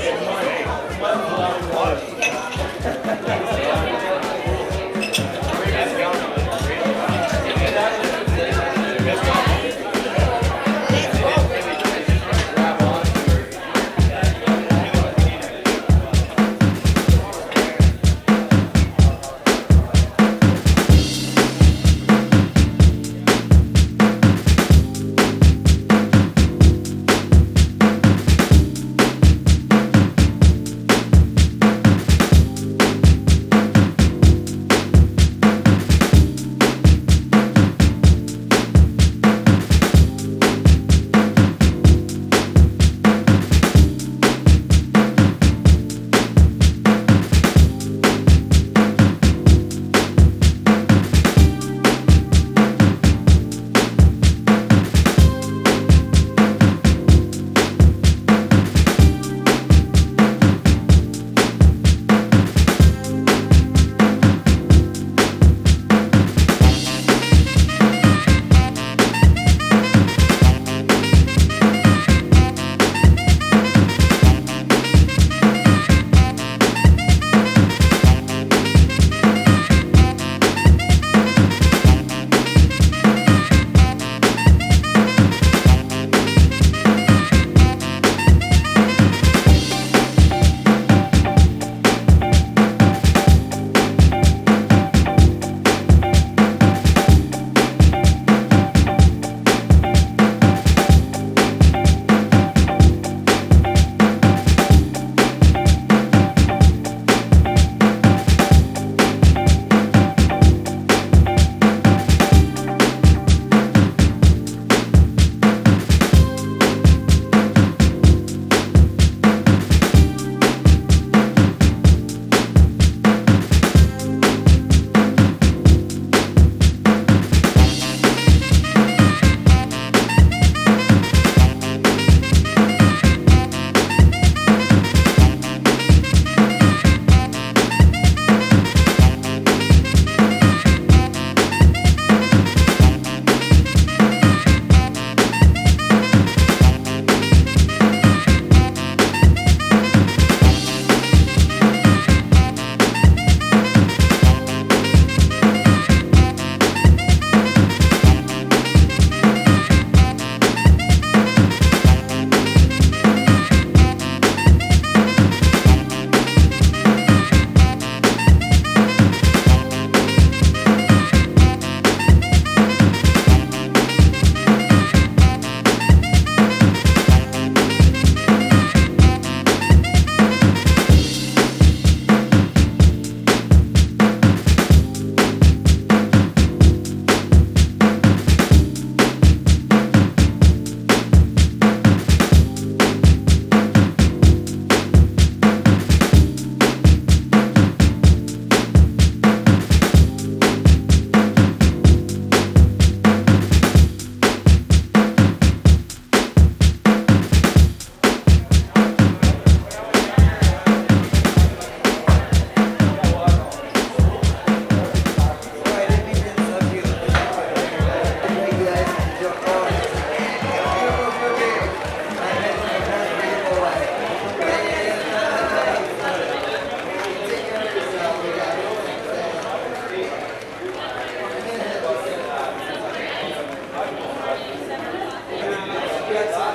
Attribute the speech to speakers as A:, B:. A: One, one, one, one. that's